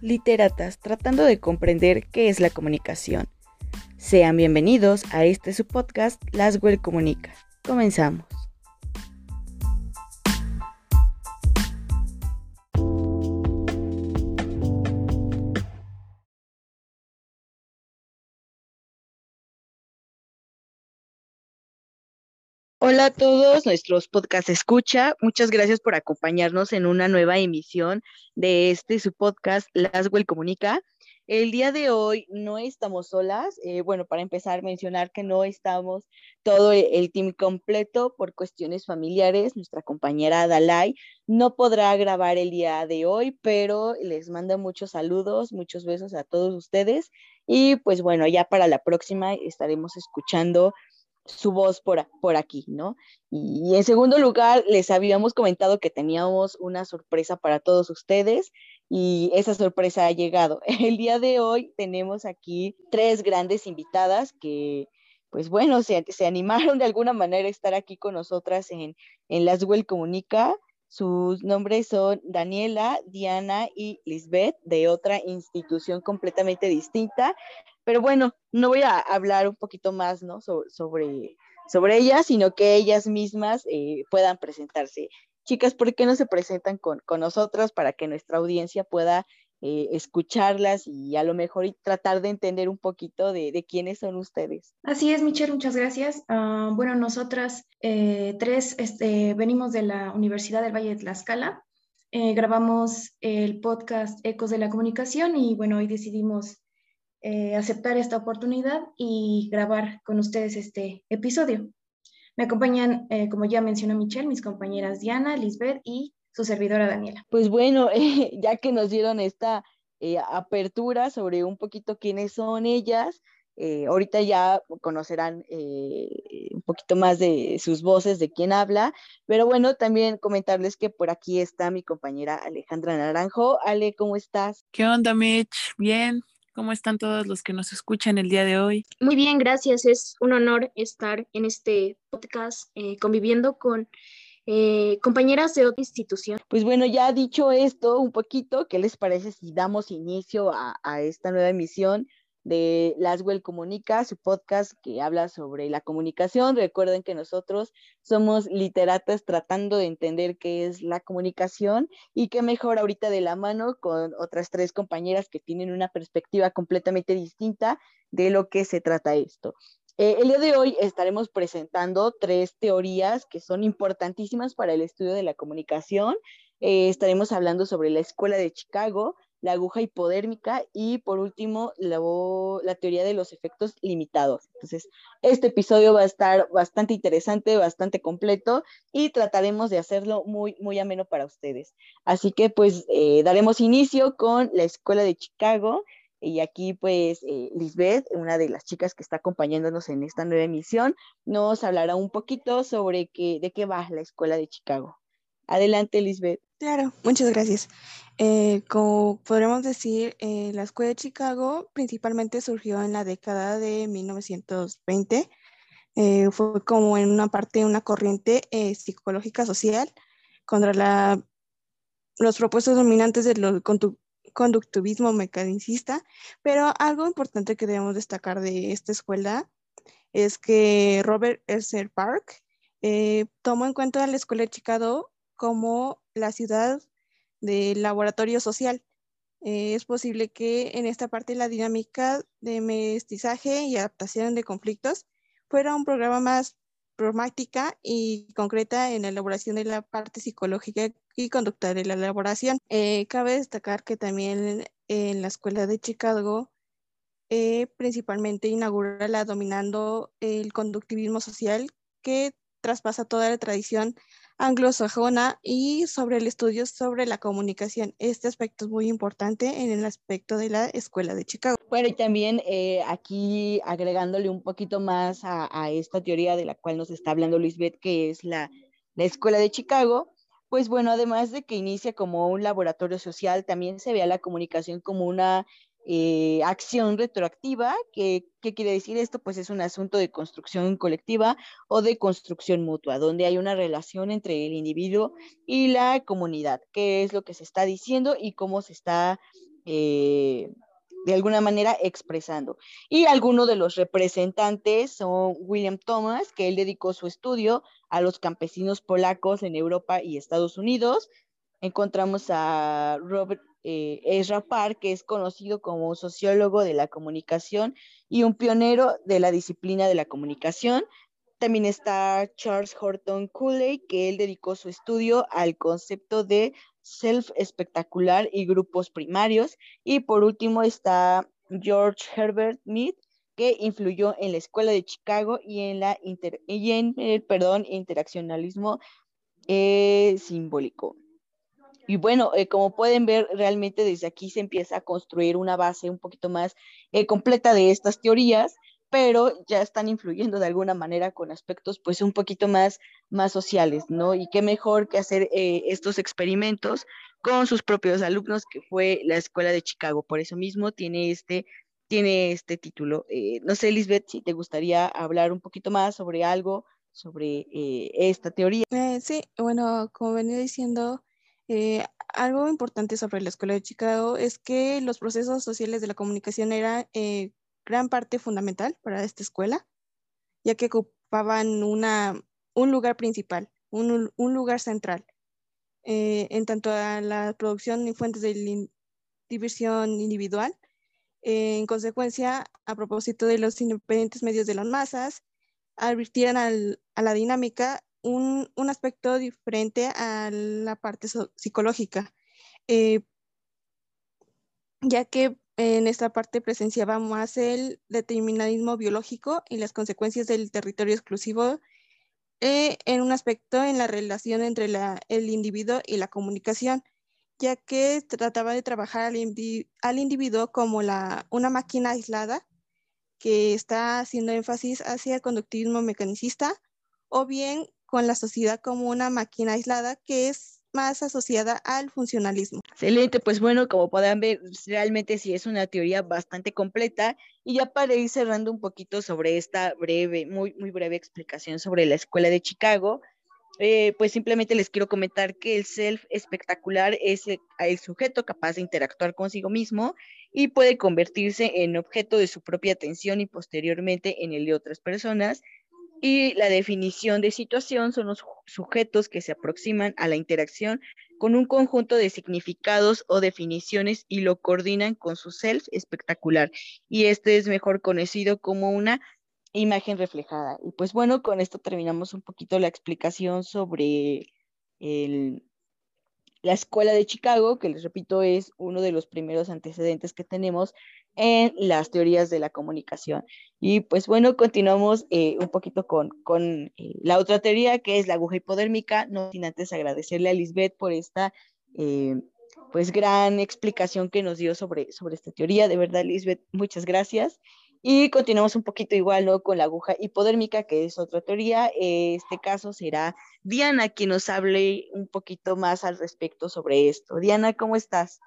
literatas tratando de comprender qué es la comunicación. Sean bienvenidos a este su podcast Laswell Comunica. Comenzamos. Hola a todos nuestros podcast escucha. Muchas gracias por acompañarnos en una nueva emisión de este su podcast Laswell Comunica. El día de hoy no estamos solas. Eh, bueno, para empezar, mencionar que no estamos todo el team completo por cuestiones familiares. Nuestra compañera Dalai no podrá grabar el día de hoy, pero les manda muchos saludos, muchos besos a todos ustedes. Y pues bueno, ya para la próxima estaremos escuchando su voz por, aquí, ¿no? Y, en segundo lugar, les habíamos comentado que teníamos una sorpresa para todos ustedes y esa sorpresa ha llegado. El día de hoy tenemos aquí tres grandes invitadas que, pues bueno, se, animaron de alguna manera a estar aquí con nosotras en, en Las Well Comunica. Sus nombres son Daniela, Diana y Lisbeth, de otra institución completamente distinta. Pero bueno, no voy a hablar un poquito más ¿no? sobre, sobre ellas, sino que ellas mismas eh, puedan presentarse. Chicas, ¿por qué no se presentan con, con nosotras para que nuestra audiencia pueda eh, escucharlas y a lo mejor tratar de entender un poquito de, quiénes son ustedes. Así es, Michelle, muchas gracias. Ah, bueno, nosotras eh, tres este, venimos de la Universidad del Valle de Tlaxcala. grabamos el podcast Ecos de la Comunicación y bueno, hoy decidimos eh, aceptar esta oportunidad y grabar con ustedes este episodio. Me acompañan, eh, como ya mencionó Michelle, mis compañeras Diana, Lisbeth y su servidora Daniela. Pues bueno, ya que nos dieron esta eh, apertura sobre un poquito quiénes son ellas, ahorita ya conocerán un poquito más de sus voces, de quién habla, pero bueno, también comentarles que por aquí está mi compañera Alejandra Naranjo. Ale, ¿cómo estás? ¿Qué onda, Mitch? Bien, ¿Cómo están todos los que nos escuchan el día de hoy? Muy bien, gracias. Es un honor estar en este podcast eh, conviviendo con eh, compañeras de otra institución. Pues bueno, ya dicho esto un poquito, ¿qué les parece si damos inicio a, a esta nueva emisión? De Laswell Comunica, su podcast que habla sobre la comunicación. Recuerden que nosotros somos literatas tratando de entender qué es la comunicación y qué mejor ahorita de la mano con otras tres compañeras que tienen una perspectiva completamente distinta de lo que se trata esto. Eh, el día de hoy estaremos presentando tres teorías que son importantísimas para el estudio de la comunicación. Eh, estaremos hablando sobre la Escuela de Chicago, la aguja hipodérmica y por último la, teoría de los efectos limitados. Entonces, este episodio va a estar bastante interesante, bastante completo y trataremos de hacerlo muy, muy ameno para ustedes. Así que pues eh, daremos inicio con la Escuela de Chicago y aquí pues eh, Lisbeth, una de las chicas que está acompañándonos en esta nueva emisión, nos hablará un poquito sobre qué, de qué va la Escuela de Chicago. Adelante, Lisbeth. Claro, muchas gracias. Eh, como podremos decir, eh, la Escuela de Chicago principalmente surgió en la década de 1920. Eh, fue como en una parte una corriente psicológica social contra la, los propuestos dominantes del conductivismo mecanicista, pero algo importante que debemos destacar de esta escuela es que Robert Esser Park tomó en cuenta la Escuela de Chicago como la ciudad del laboratorio social. Eh, es posible que en esta parte la dinámica de mestizaje y adaptación de conflictos fuera un programa más pragmática y concreta en la elaboración de la parte psicológica y conducta de la elaboración. Eh, cabe destacar que también en la Escuela de Chicago eh, principalmente inaugura la dominando el conductivismo social que traspasa toda la tradición anglosajona y sobre el estudio sobre la comunicación. Este aspecto es muy importante en el aspecto de la Escuela de Chicago. Bueno, y también eh, aquí agregándole un poquito más a, esta teoría de la cual nos está hablando Lisbeth, que es la, la Escuela de Chicago, pues bueno, además de que inicia como un laboratorio social, también se ve a la comunicación como una eh, acción retroactiva. ¿Qué, ¿Qué quiere decir esto? Pues es un asunto de construcción colectiva o de construcción mutua, donde hay una relación entre el individuo y la comunidad, qué es lo que se está diciendo y cómo se está eh, de alguna manera expresando. Y algunos de los representantes son William Thomas, que él dedicó su estudio a los campesinos polacos en Europa y Estados Unidos. Encontramos a Robert eh, Ezra Park, que es conocido como un sociólogo de la comunicación y un pionero de la disciplina de la comunicación. También está Charles Horton Cooley, que él dedicó su estudio al concepto de self espectacular y grupos primarios. Y por último está George Herbert Mead, que influyó en la escuela de Chicago y en, la y en el perdón, interaccionalismo eh, simbólico. Y bueno, eh, como pueden ver, realmente desde aquí se empieza a construir una base un poquito más eh, completa de estas teorías pero ya están influyendo de alguna manera con aspectos pues un poquito más, más sociales, ¿no? Y qué mejor que hacer eh, estos experimentos con sus propios alumnos, que fue la Escuela de Chicago. Por eso mismo tiene este, tiene este título. No sé, Lisbeth, si te gustaría hablar un poquito más sobre algo, sobre esta teoría. sí, bueno, como venía diciendo, algo importante sobre la Escuela de Chicago es que los procesos sociales de la comunicación eran gran parte fundamental para esta escuela, ya que ocupaban una, un lugar principal, un, un lugar central, eh, en tanto a la producción y fuentes de diversión individual. Eh, en consecuencia, a propósito de los independientes medios de las masas, advirtieran al, a la dinámica un, un, aspecto diferente a la parte psicológica, eh, ya que en esta parte presenciaba más el determinismo biológico y las consecuencias del territorio exclusivo eh, en un aspecto en la relación entre el individuo y la comunicación, ya que trataba de trabajar al, individuo como una máquina aislada que está haciendo énfasis hacia el conductivismo mecanicista, o bien con la sociedad como una máquina aislada que es más asociada al funcionalismo. Excelente, pues bueno, como puedan ver, realmente sí es una teoría bastante completa y ya para ir cerrando un poquito sobre esta breve, muy, muy breve explicación sobre la escuela de Chicago, eh, pues simplemente les quiero comentar que el self espectacular es el, el, sujeto capaz de interactuar consigo mismo y puede convertirse en objeto de su propia atención y posteriormente en el de otras personas y la definición de situación son los sujetos que se aproximan a la interacción con un conjunto de significados o definiciones y lo coordinan con su self espectacular. Y este es mejor conocido como una imagen reflejada. Y pues bueno, con esto terminamos un poquito la explicación sobre el, la escuela de Chicago, que les repito es uno de los primeros antecedentes que tenemos en las teorías de la comunicación. Y pues bueno, continuamos eh, un poquito con, con eh, la otra teoría que es la aguja hipodérmica, no sin antes agradecerle a Lisbeth por esta eh, pues gran explicación que nos dio sobre, sobre esta teoría. De verdad, Lisbeth, muchas gracias. Y continuamos un poquito igual ¿no? con la aguja hipodérmica, que es otra teoría. Este caso será Diana quien nos hable un poquito más al respecto sobre esto. Diana, ¿cómo estás?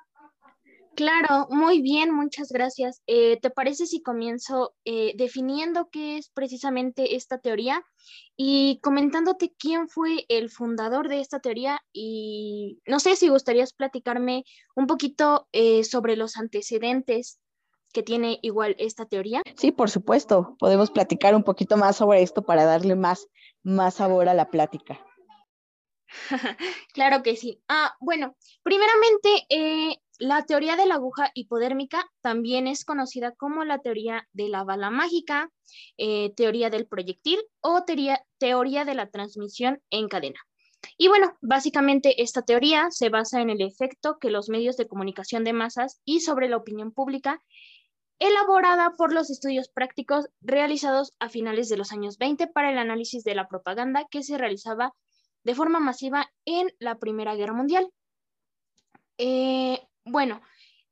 Claro, muy bien, muchas gracias. Eh, ¿Te parece si comienzo eh, definiendo qué es precisamente esta teoría y comentándote quién fue el fundador de esta teoría? Y no sé si gustarías platicarme un poquito eh, sobre los antecedentes que tiene igual esta teoría? Sí, por supuesto. Podemos platicar un poquito más sobre esto para darle más, más sabor a la plática. claro que sí. Ah, bueno, primeramente, eh, la teoría de la aguja hipodérmica también es conocida como la teoría de la bala mágica, eh, teoría del proyectil o teoría, teoría de la transmisión en cadena. Y bueno, básicamente esta teoría se basa en el efecto que los medios de comunicación de masas y sobre la opinión pública elaborada por los estudios prácticos realizados a finales de los años 20 para el análisis de la propaganda que se realizaba de forma masiva en la Primera Guerra Mundial. Eh, bueno,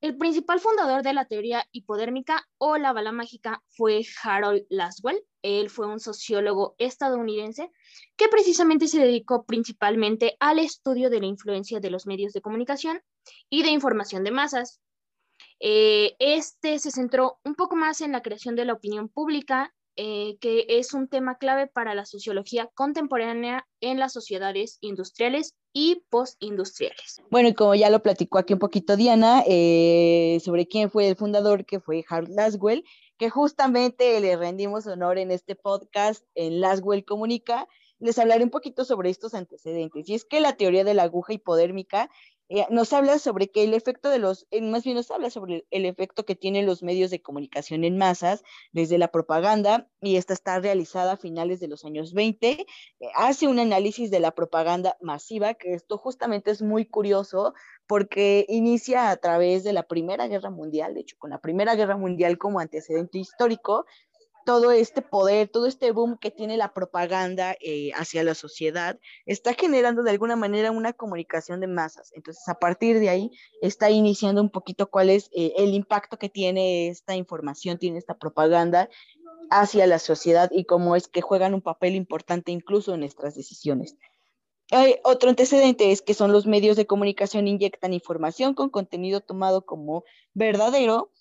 el principal fundador de la teoría hipodérmica o la bala mágica fue Harold Laswell. Él fue un sociólogo estadounidense que precisamente se dedicó principalmente al estudio de la influencia de los medios de comunicación y de información de masas, eh, este se centró un poco más en la creación de la opinión pública eh, que es un tema clave para la sociología contemporánea en las sociedades industriales y postindustriales. Bueno, y como ya lo platicó aquí un poquito Diana, eh, sobre quién fue el fundador, que fue Hart Laswell, que justamente le rendimos honor en este podcast en Laswell Comunica, les hablaré un poquito sobre estos antecedentes. Y es que la teoría de la aguja hipodérmica eh, nos habla sobre que el efecto de los, eh, más bien nos habla sobre el efecto que tienen los medios de comunicación en masas, desde la propaganda, y esta está realizada a finales de los años 20, eh, hace un análisis de la propaganda masiva, que esto justamente es muy curioso porque inicia a través de la Primera Guerra Mundial, de hecho, con la Primera Guerra Mundial como antecedente histórico, todo este poder, todo este boom que tiene la propaganda eh, hacia la sociedad, está generando de alguna manera una comunicación de masas. Entonces, a partir de ahí, está iniciando un poquito cuál es eh, el impacto que tiene esta información, tiene esta propaganda hacia la sociedad y cómo es que juegan un papel importante incluso en nuestras decisiones. otro antecedente es que son los medios de comunicación inyectan información con contenido tomado como verdadero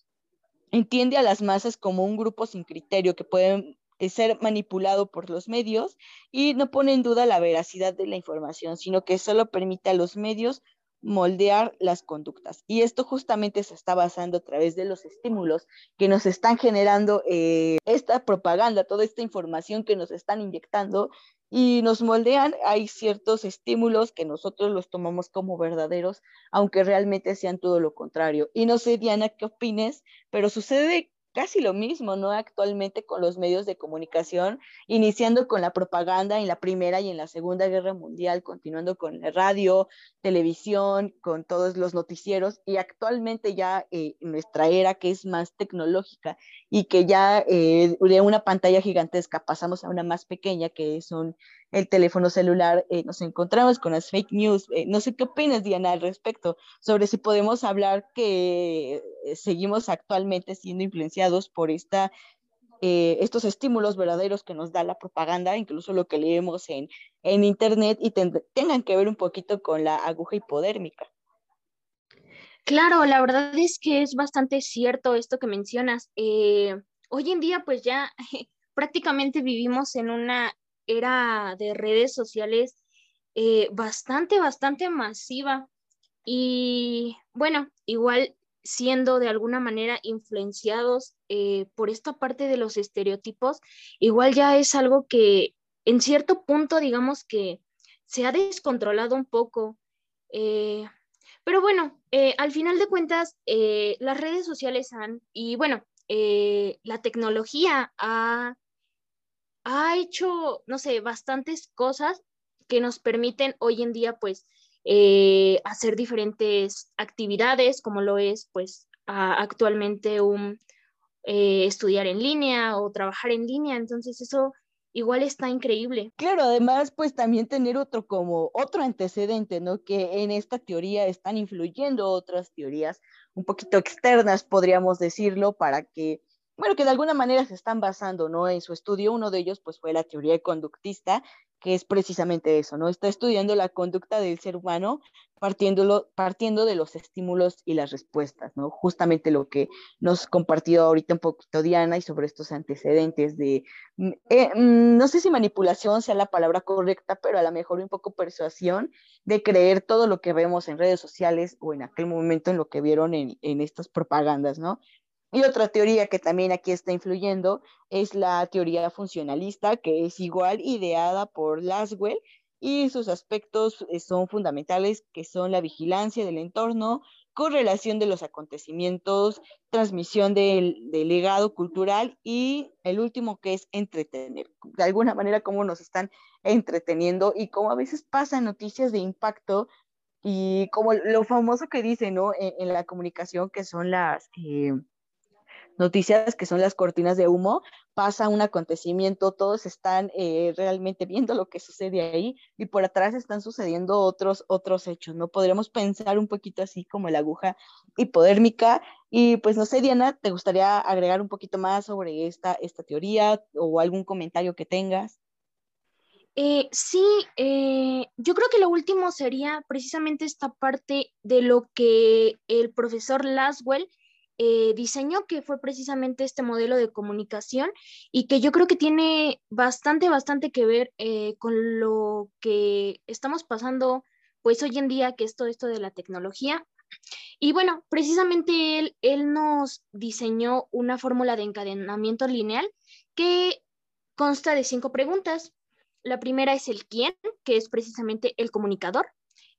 entiende a las masas como un grupo sin criterio que puede eh, ser manipulado por los medios y no pone en duda la veracidad de la información, sino que solo permite a los medios moldear las conductas. Y esto justamente se está basando a través de los estímulos que nos están generando eh, esta propaganda, toda esta información que nos están inyectando y nos moldean. Hay ciertos estímulos que nosotros los tomamos como verdaderos, aunque realmente sean todo lo contrario. Y no sé, Diana, qué opines, pero sucede casi lo mismo, ¿no? Actualmente con los medios de comunicación, iniciando con la propaganda en la Primera y en la Segunda Guerra Mundial, continuando con la radio, televisión, con todos los noticieros, y actualmente ya eh, nuestra era que es más tecnológica y que ya eh, de una pantalla gigantesca pasamos a una más pequeña que es un el teléfono celular, eh, nos encontramos con las fake news. Eh, no sé qué opinas, Diana, al respecto, sobre si podemos hablar que eh, seguimos actualmente siendo influenciados por esta, estos estímulos verdaderos que nos da la propaganda, incluso lo que leemos en, en Internet, y tengan que ver un poquito con la aguja hipodérmica. Claro, la verdad es que es bastante cierto esto que mencionas. hoy en día, pues ya prácticamente vivimos en una era de redes sociales eh, bastante, bastante masiva. Y bueno, igual siendo de alguna manera influenciados eh, por esta parte de los estereotipos, igual ya es algo que en cierto punto, digamos que se ha descontrolado un poco. Eh, pero bueno, al final de cuentas, las redes sociales han, y bueno, la tecnología ha ha hecho, no sé, bastantes cosas que nos permiten hoy en día, pues, eh, hacer diferentes actividades, como lo es, pues, actualmente un eh, estudiar en línea o trabajar en línea. Entonces, eso igual está increíble. Claro, además, pues también tener otro como otro antecedente, ¿no? Que en esta teoría están influyendo otras teorías un poquito externas, podríamos decirlo, para que bueno, que de alguna manera se están basando, ¿no? En su estudio, uno de ellos, pues, fue la teoría conductista, que es precisamente eso, ¿no? Está estudiando la conducta del ser humano partiendo de los estímulos y las respuestas, ¿no? Justamente lo que nos compartió ahorita un poquito Diana y sobre estos antecedentes de, mm, eh, mm, no sé si manipulación sea la palabra correcta, pero a lo mejor un poco persuasión de creer todo lo que vemos en redes sociales o en aquel momento en lo que vieron en, en estas propagandas, ¿no? Y otra teoría que también aquí está influyendo es la teoría funcionalista, que es igual ideada por Laswell y sus aspectos eh, son fundamentales, que son la vigilancia del entorno, correlación de los acontecimientos, transmisión del, del, legado cultural y el último que es entretener. De alguna manera, cómo nos están entreteniendo y cómo a veces pasan noticias de impacto y como lo famoso que dice, ¿no? En, la comunicación, que son las... Eh, noticias que son las cortinas de humo, pasa un acontecimiento, todos están eh, realmente viendo lo que sucede ahí y por atrás están sucediendo otros, otros hechos, ¿no? Podríamos pensar un poquito así como la aguja hipodérmica y pues no sé, Diana, ¿te gustaría agregar un poquito más sobre esta, esta teoría o algún comentario que tengas? Eh, sí, eh, yo creo que lo último sería precisamente esta parte de lo que el profesor Laswell eh, diseñó, que fue precisamente este modelo de comunicación y que yo creo que tiene bastante, bastante que ver eh, con lo que estamos pasando pues hoy en día, que es todo esto de la tecnología. Y bueno, precisamente él, él nos diseñó una fórmula de encadenamiento lineal que consta de cinco preguntas. La primera es el quién, que es precisamente el comunicador.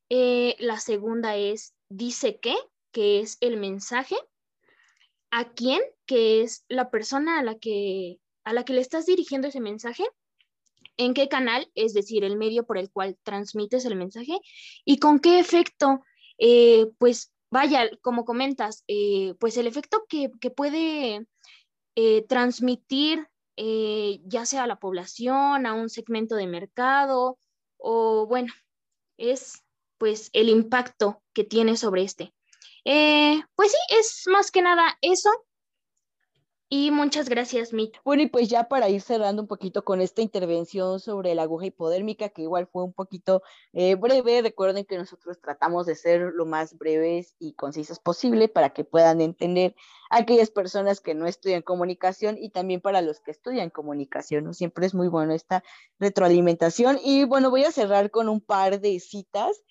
Eh, la segunda es dice qué, que es el mensaje a quién, que es la persona a la que, a la que le estás dirigiendo ese mensaje, en qué canal, es decir, el medio por el cual transmites el mensaje, y con qué efecto, eh, pues vaya, como comentas, eh, pues el efecto que, puede eh, transmitir ya sea a la población, a un segmento de mercado, o bueno, es pues el impacto que tiene sobre este. Eh, pues sí, es más que nada eso. Y muchas gracias, Mit. Bueno, y pues ya para ir cerrando un poquito con esta intervención sobre la aguja hipodérmica, que igual fue un poquito eh, breve, recuerden que nosotros tratamos de ser lo más breves y concisas posible para que puedan entender aquellas personas que no estudian comunicación y también para los que estudian comunicación, ¿no? Siempre es muy bueno esta retroalimentación. Y bueno, voy a cerrar con un par de citas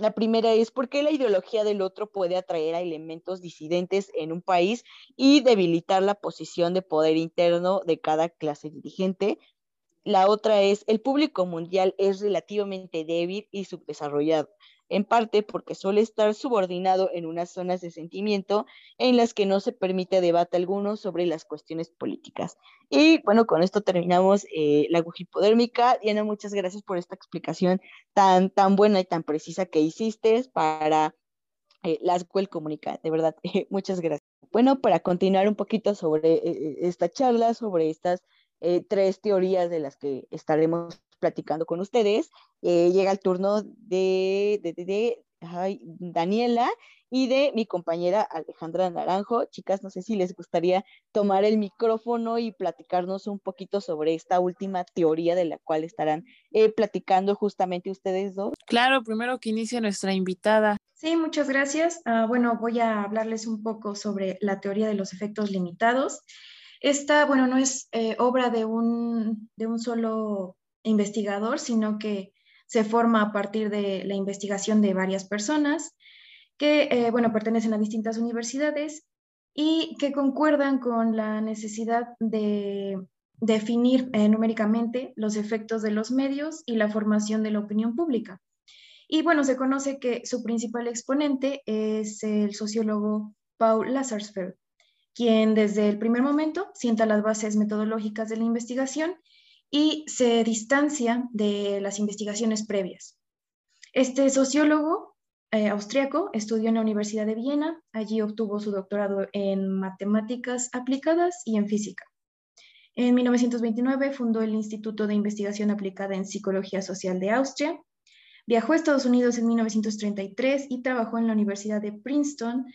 la primera es por qué la ideología del otro puede atraer a elementos disidentes en un país y debilitar la posición de poder interno de cada clase dirigente. La otra es el público mundial es relativamente débil y subdesarrollado en parte porque suele estar subordinado en unas zonas de sentimiento en las que no se permite debate alguno sobre las cuestiones políticas. Y bueno, con esto terminamos eh, la aguja hipodérmica. Diana, muchas gracias por esta explicación tan, tan buena y tan precisa que hiciste para eh, la escuela comunica. De verdad, muchas gracias. Bueno, para continuar un poquito sobre eh, esta charla, sobre estas tres teorías de las que estaremos platicando con ustedes. Eh, llega el turno de, de, Daniela y de mi compañera Alejandra Naranjo. Chicas, no sé si les gustaría tomar el micrófono y platicarnos un poquito sobre esta última teoría de la cual estarán eh, platicando justamente ustedes dos. Claro, primero que inicie nuestra invitada. Sí, muchas gracias. Ah, bueno, voy a hablarles un poco sobre la teoría de los efectos limitados. Esta, bueno, no es eh, obra de un, de un solo investigador, sino que se forma a partir de la investigación de varias personas que, eh, bueno, pertenecen a distintas universidades y que concuerdan con la necesidad de definir eh, numéricamente los efectos de los medios y la formación de la opinión pública. Y bueno, se conoce que su principal exponente es el sociólogo Paul Lazarsfeld, quien desde el primer momento sienta las bases metodológicas de la investigación y se distancia de las investigaciones previas. Este sociólogo eh, austriaco estudió en la Universidad de Viena, allí obtuvo su doctorado en matemáticas aplicadas y en física. En 1929 fundó el Instituto de Investigación Aplicada en Psicología Social de Austria. Viajó a Estados Unidos en 1933 y trabajó en la Universidad de Princeton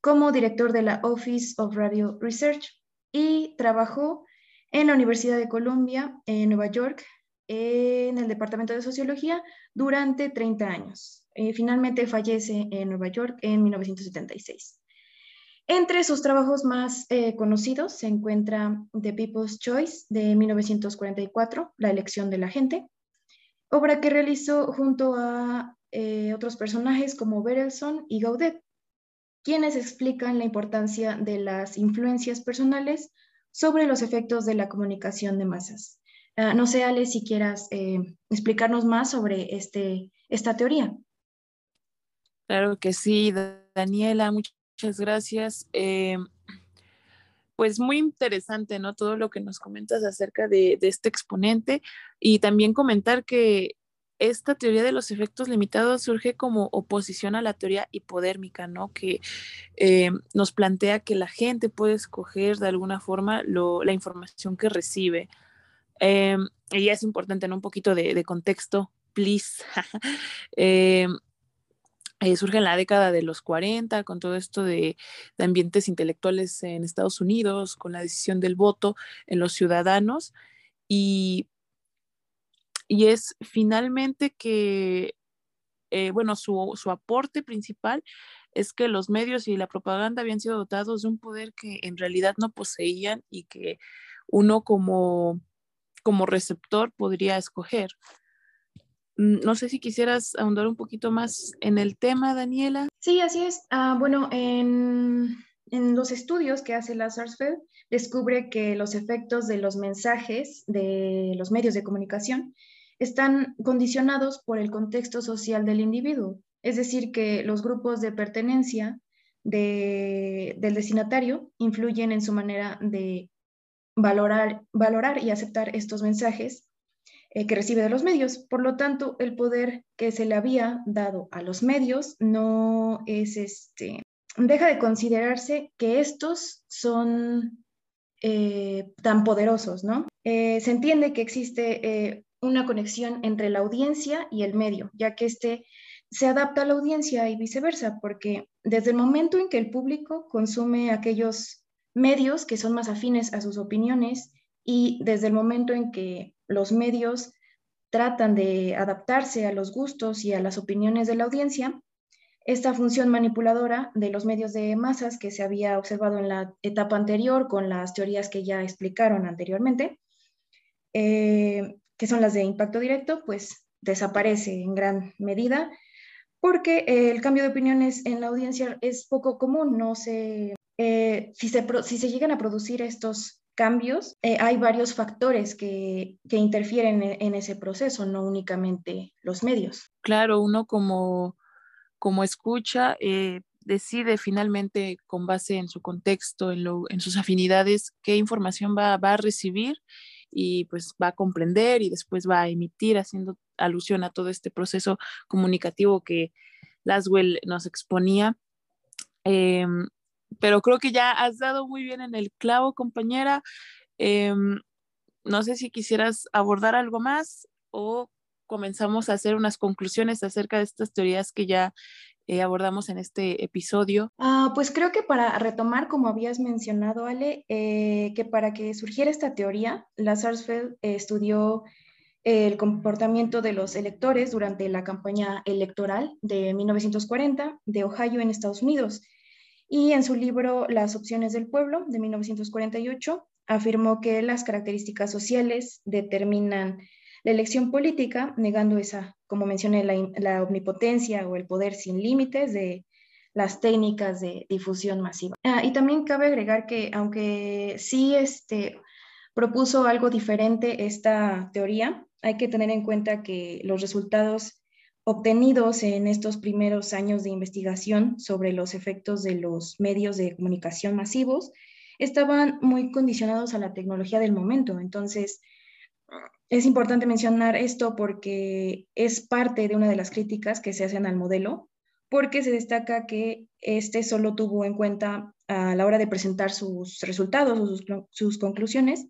como director de la Office of Radio Research y trabajó en la Universidad de Columbia, en Nueva York, en el Departamento de Sociología durante 30 años. Eh, finalmente fallece en Nueva York en 1976. Entre sus trabajos más eh, conocidos se encuentra The People's Choice de 1944, La elección de la gente, obra que realizó junto a eh, otros personajes como Berelson y Gaudet, quienes explican la importancia de las influencias personales sobre los efectos de la comunicación de masas. Ah, no sé, Ale, si quieras eh, explicarnos más sobre este, esta teoría. Claro que sí, Daniela, muchas gracias. Eh, pues muy interesante, ¿no? Todo lo que nos comentas acerca de, de, este exponente y también comentar que esta teoría de los efectos limitados surge como oposición a la teoría hipodérmica, ¿no? Que eh, nos plantea que la gente puede escoger de alguna forma la información que recibe. Eh, y es importante, ¿no? Un poquito de, contexto, please. Eh, surge en la década de los 40 con todo esto de, de, ambientes intelectuales en Estados Unidos, con la decisión del voto en los ciudadanos. Y y es finalmente que, eh, bueno, su, aporte principal es que los medios y la propaganda habían sido dotados de un poder que en realidad no poseían y que uno como, como receptor podría escoger. Mm, no sé si quisieras ahondar un poquito más en el tema, Daniela. Sí, así es. Ah, bueno, en, en, los estudios que hace la Sarsfield, descubre que los efectos de los mensajes de los medios de comunicación están condicionados por el contexto social del individuo. Es decir, que los grupos de pertenencia de, del destinatario influyen en su manera de valorar, valorar y aceptar estos mensajes eh, que recibe de los medios. Por lo tanto, el poder que se le había dado a los medios no es este, deja de considerarse que estos son eh, tan poderosos, ¿no? Eh, se entiende que existe una conexión entre la audiencia y el medio, ya que este se adapta a la audiencia y viceversa, porque desde el momento en que el público consume aquellos medios que son más afines a sus opiniones y desde el momento en que los medios tratan de adaptarse a los gustos y a las opiniones de la audiencia, esta función manipuladora de los medios de masas que se había observado en la etapa anterior con las teorías que ya explicaron anteriormente, eh, que son las de impacto directo, pues desaparece en gran medida porque el cambio de opiniones en la audiencia es poco común, no se, eh, si, se si se llegan a producir estos cambios, eh, hay varios factores que, que interfieren en, ese proceso, no únicamente los medios. Claro, uno como, como escucha eh, decide finalmente con base en su contexto, en, lo, en laswell afinidades, qué información va, va, a recibir y pues va a comprender y después va a emitir haciendo alusión a todo este proceso comunicativo que Laswell nos exponía. Em, pero creo que ya has dado muy bien en el clavo, compañera. Em, no sé si quisieras abordar algo más o comenzamos a hacer unas conclusiones acerca de estas teorías que ya eh, abordamos en este episodio? Ah, pues creo que para retomar, como habías mencionado, Ale, eh, que para que surgiera esta teoría, la Sarsfield estudió el comportamiento de los electores durante la campaña electoral de 1940 de Ohio en Estados Unidos. Y en su libro Las opciones del pueblo de 1948 afirmó que las características sociales determinan la elección política, negando esa, como mencioné, la, omnipotencia o el poder sin límites de las técnicas de difusión masiva. Ah, y también cabe agregar que aunque sí este, propuso algo diferente esta teoría, hay que tener en cuenta que los resultados obtenidos en estos primeros años de investigación sobre los efectos de los medios de comunicación masivos estaban muy condicionados a la tecnología del momento. Entonces, es importante mencionar esto porque es parte de una de las críticas que se hacen al modelo, porque se destaca que este solo tuvo en cuenta a la hora de presentar sus resultados o sus, conclusiones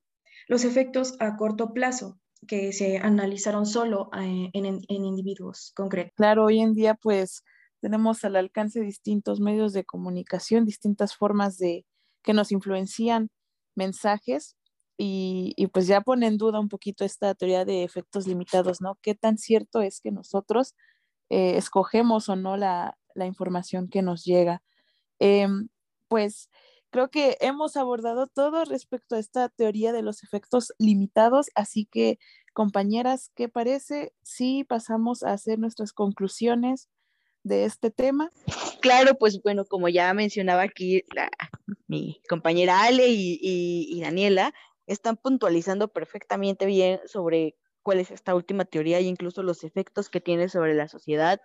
los efectos a corto plazo que se analizaron solo eh, en, en, individuos concretos. Claro, hoy en día pues tenemos al alcance distintos medios de comunicación, distintas formas de que nos influencian mensajes y, pues ya pone en duda un poquito esta teoría de efectos limitados, ¿no? ¿Qué tan cierto es que nosotros eh, escogemos o no la, información que nos llega? Em, pues creo que hemos abordado todo respecto a esta teoría de los efectos limitados, así que compañeras, ¿qué parece si pasamos a hacer nuestras conclusiones de este tema? Claro, pues bueno, como ya mencionaba aquí mi compañera Ale y Daniela, están puntualizando perfectamente bien sobre cuál es esta última teoría e incluso los efectos que tiene sobre la sociedad.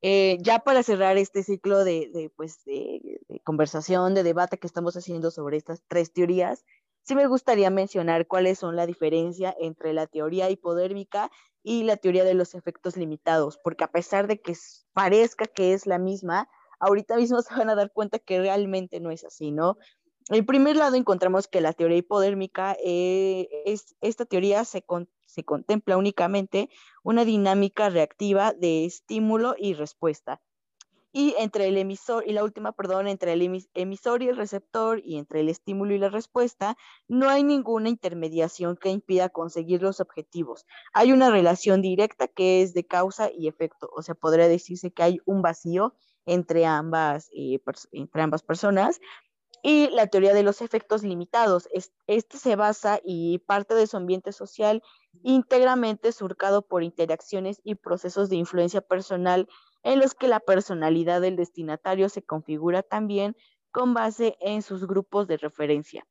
Eh, ya para cerrar este ciclo de, pues, de, conversación, de debate que estamos haciendo sobre estas tres teorías, sí me gustaría mencionar cuáles son la diferencia entre la teoría hipodérmica y la teoría de los efectos limitados, porque a pesar de que parezca que es la misma, ahorita mismo se van a dar cuenta que realmente no es así, ¿no? En primer lado encontramos que la teoría hipodérmica, eh, es, esta teoría se, se contempla únicamente una dinámica reactiva de estímulo y respuesta. Y entre el emisor, y la última, perdón, entre el emisor y el receptor y entre el estímulo y la respuesta, no hay ninguna intermediación que impida conseguir los objetivos. Hay una relación directa que es de causa y efecto, o sea, podría decirse que hay un vacío entre ambas, entre ambas personas y la teoría de los efectos limitados. Este se basa y parte de su ambiente social íntegramente surcado por interacciones y procesos de influencia personal en los que la personalidad del destinatario se configura también con base en sus grupos de referencia.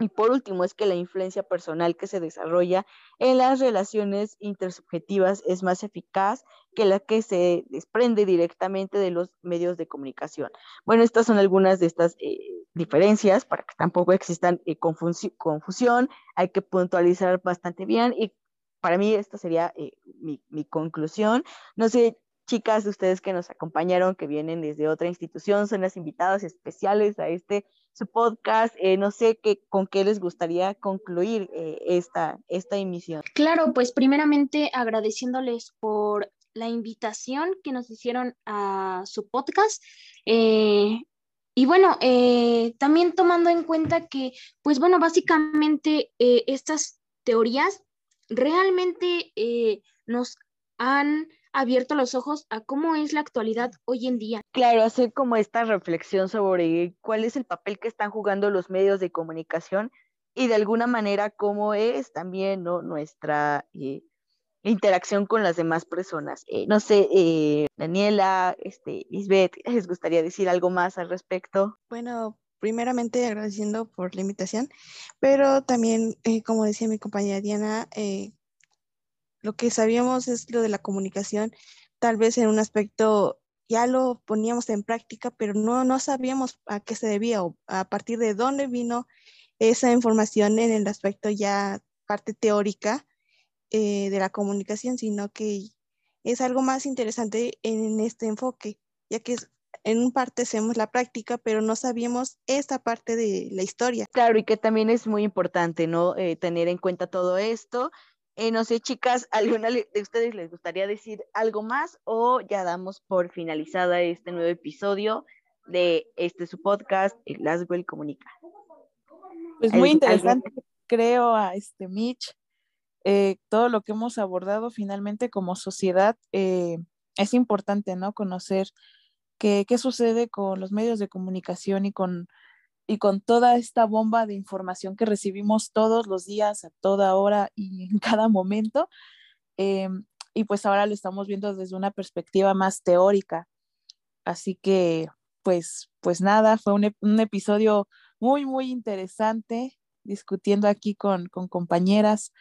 Y por último, es que la influencia personal que se desarrolla en las relaciones intersubjetivas es más eficaz que la que se desprende directamente de los medios de comunicación. Bueno, estas son algunas de estas eh, diferencias para que tampoco existan eh, confusión. Hay que puntualizar bastante bien y para mí esta sería eh, mi, mi conclusión. No sé, chicas, ustedes que nos acompañaron, que vienen desde otra institución, son las invitadas especiales a este su podcast. Eh, no sé qué, con qué les gustaría concluir eh, esta, esta emisión. Claro, pues primeramente agradeciéndoles por la invitación que nos hicieron a su podcast. Eh, y bueno, también tomando en cuenta que, pues bueno, básicamente estas teorías realmente nos han abierto los ojos a cómo es la actualidad hoy en día. Claro, hacer como esta reflexión sobre cuál es el papel que están jugando los medios de comunicación y de alguna manera cómo es también nuestra eh, interacción con las demás personas. Eh, no sé, eh, Daniela, este, Lisbeth, ¿les gustaría decir algo más al respecto? Bueno, primeramente agradeciendo por la invitación, pero también, como decía mi compañera Diana, lo que sabíamos es lo de la comunicación, tal vez en un aspecto ya lo poníamos en práctica, pero no, no sabíamos a qué se debía o a partir de dónde vino esa información en el aspecto ya parte teórica eh, de la comunicación, sino que es algo más interesante en este enfoque, ya que en un parte hacemos la práctica, pero no sabíamos esta parte de la historia. Claro, y que también es muy importante, ¿no? Eh, tener en cuenta todo esto eh, no sé, chicas, ¿alguna de ustedes les gustaría decir algo más o ya damos por finalizada este nuevo episodio de este su podcast, Laswell Comunica? Pues muy interesante, creo, a este Mitch, eh, todo lo que hemos abordado finalmente como sociedad, eh, es importante, ¿no? Conocer qué, qué sucede con los medios de comunicación y con y con toda esta bomba de información que recibimos todos los días, a toda hora y en cada momento. Eh, y pues ahora lo estamos viendo desde una perspectiva más teórica. Así que, pues, pues nada, fue un, episodio muy, muy interesante discutiendo aquí con, con compañeras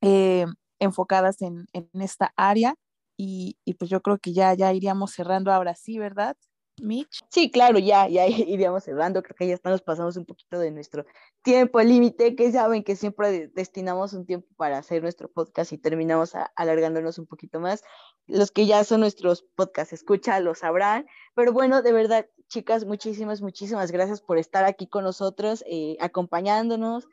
eh, enfocadas en, en, esta área. Y, y, pues yo creo que ya, ya iríamos cerrando ahora sí, ¿verdad? Mitch. Sí, claro, ya, ya iríamos cerrando, creo que ya nos pasamos un poquito de nuestro tiempo límite, que saben que siempre destinamos un tiempo para hacer nuestro podcast y terminamos alargándonos un poquito más. Los que ya son nuestros podcast escucha lo sabrán, pero bueno, de verdad, chicas, muchísimas, muchísimas gracias por estar aquí con nosotros, eh, acompañándonos,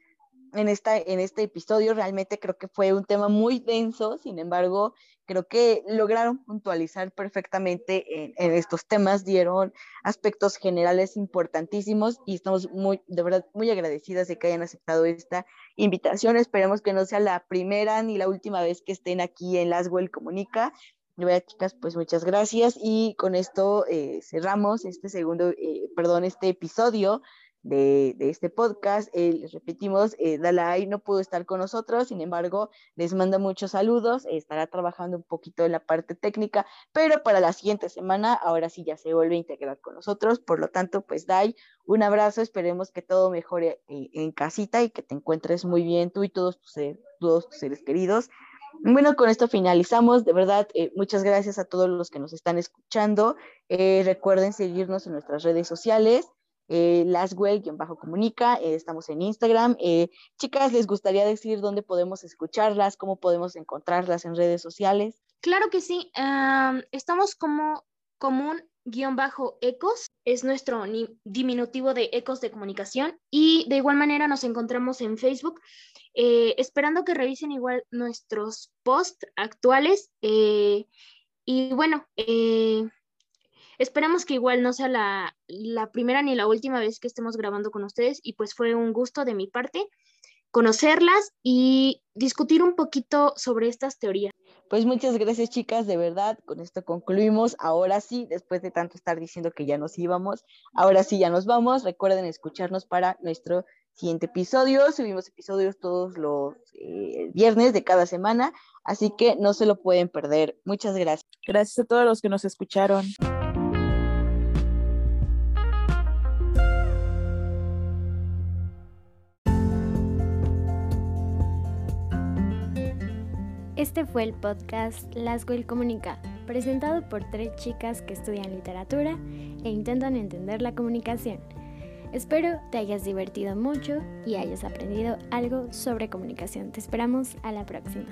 en, esta, en este episodio. Realmente creo que fue un tema muy denso, sin embargo, creo que lograron puntualizar perfectamente en, en, estos temas, dieron aspectos generales importantísimos y estamos muy, de verdad, muy agradecidas de que hayan aceptado esta invitación. Esperemos que no sea la primera ni la última vez que estén aquí en Laswell Comunica. De verdad, chicas, pues muchas gracias y con esto eh, cerramos este segundo, eh, perdón, este episodio de, este podcast. Eh, les repetimos, eh, Dalai no pudo estar con nosotros, sin embargo, les manda muchos saludos, estará trabajando un poquito en la parte técnica, pero para la siguiente semana, ahora sí ya se vuelve a integrar con nosotros. Por lo tanto, pues Dai, un abrazo, esperemos que todo mejore eh, en casita y que te encuentres muy bien tú y todos tus, todos tus seres queridos. Bueno, con esto finalizamos. De verdad, muchas gracias a todos los que nos están escuchando. Recuerden seguirnos en nuestras redes sociales eh, bajo comunica eh, estamos en Instagram. Eh, chicas, ¿les gustaría decir dónde podemos escucharlas, cómo podemos encontrarlas en redes sociales? Claro que sí, estamos como común guion bajo ecos, es nuestro diminutivo de ecos de comunicación y de igual manera nos encontramos en Facebook, eh, esperando que revisen igual nuestros posts actuales y bueno, Esperamos que igual no sea la, primera ni la última vez que estemos grabando con ustedes y pues fue un gusto de mi parte. conocerlas y discutir un poquito sobre estas teorías. Pues muchas gracias chicas, de verdad, con esto concluimos. Ahora sí, después de tanto estar diciendo que ya nos íbamos, ahora sí ya nos vamos. Recuerden escucharnos para nuestro siguiente episodio. Subimos episodios todos los eh, viernes de cada semana, así que no se lo pueden perder. Muchas gracias. Gracias a todos los que nos escucharon. Este fue el podcast Laswell Comunica, presentado por tres chicas que estudian literatura e intentan entender la comunicación. Espero te hayas divertido mucho y hayas aprendido algo sobre comunicación. Te esperamos a la próxima.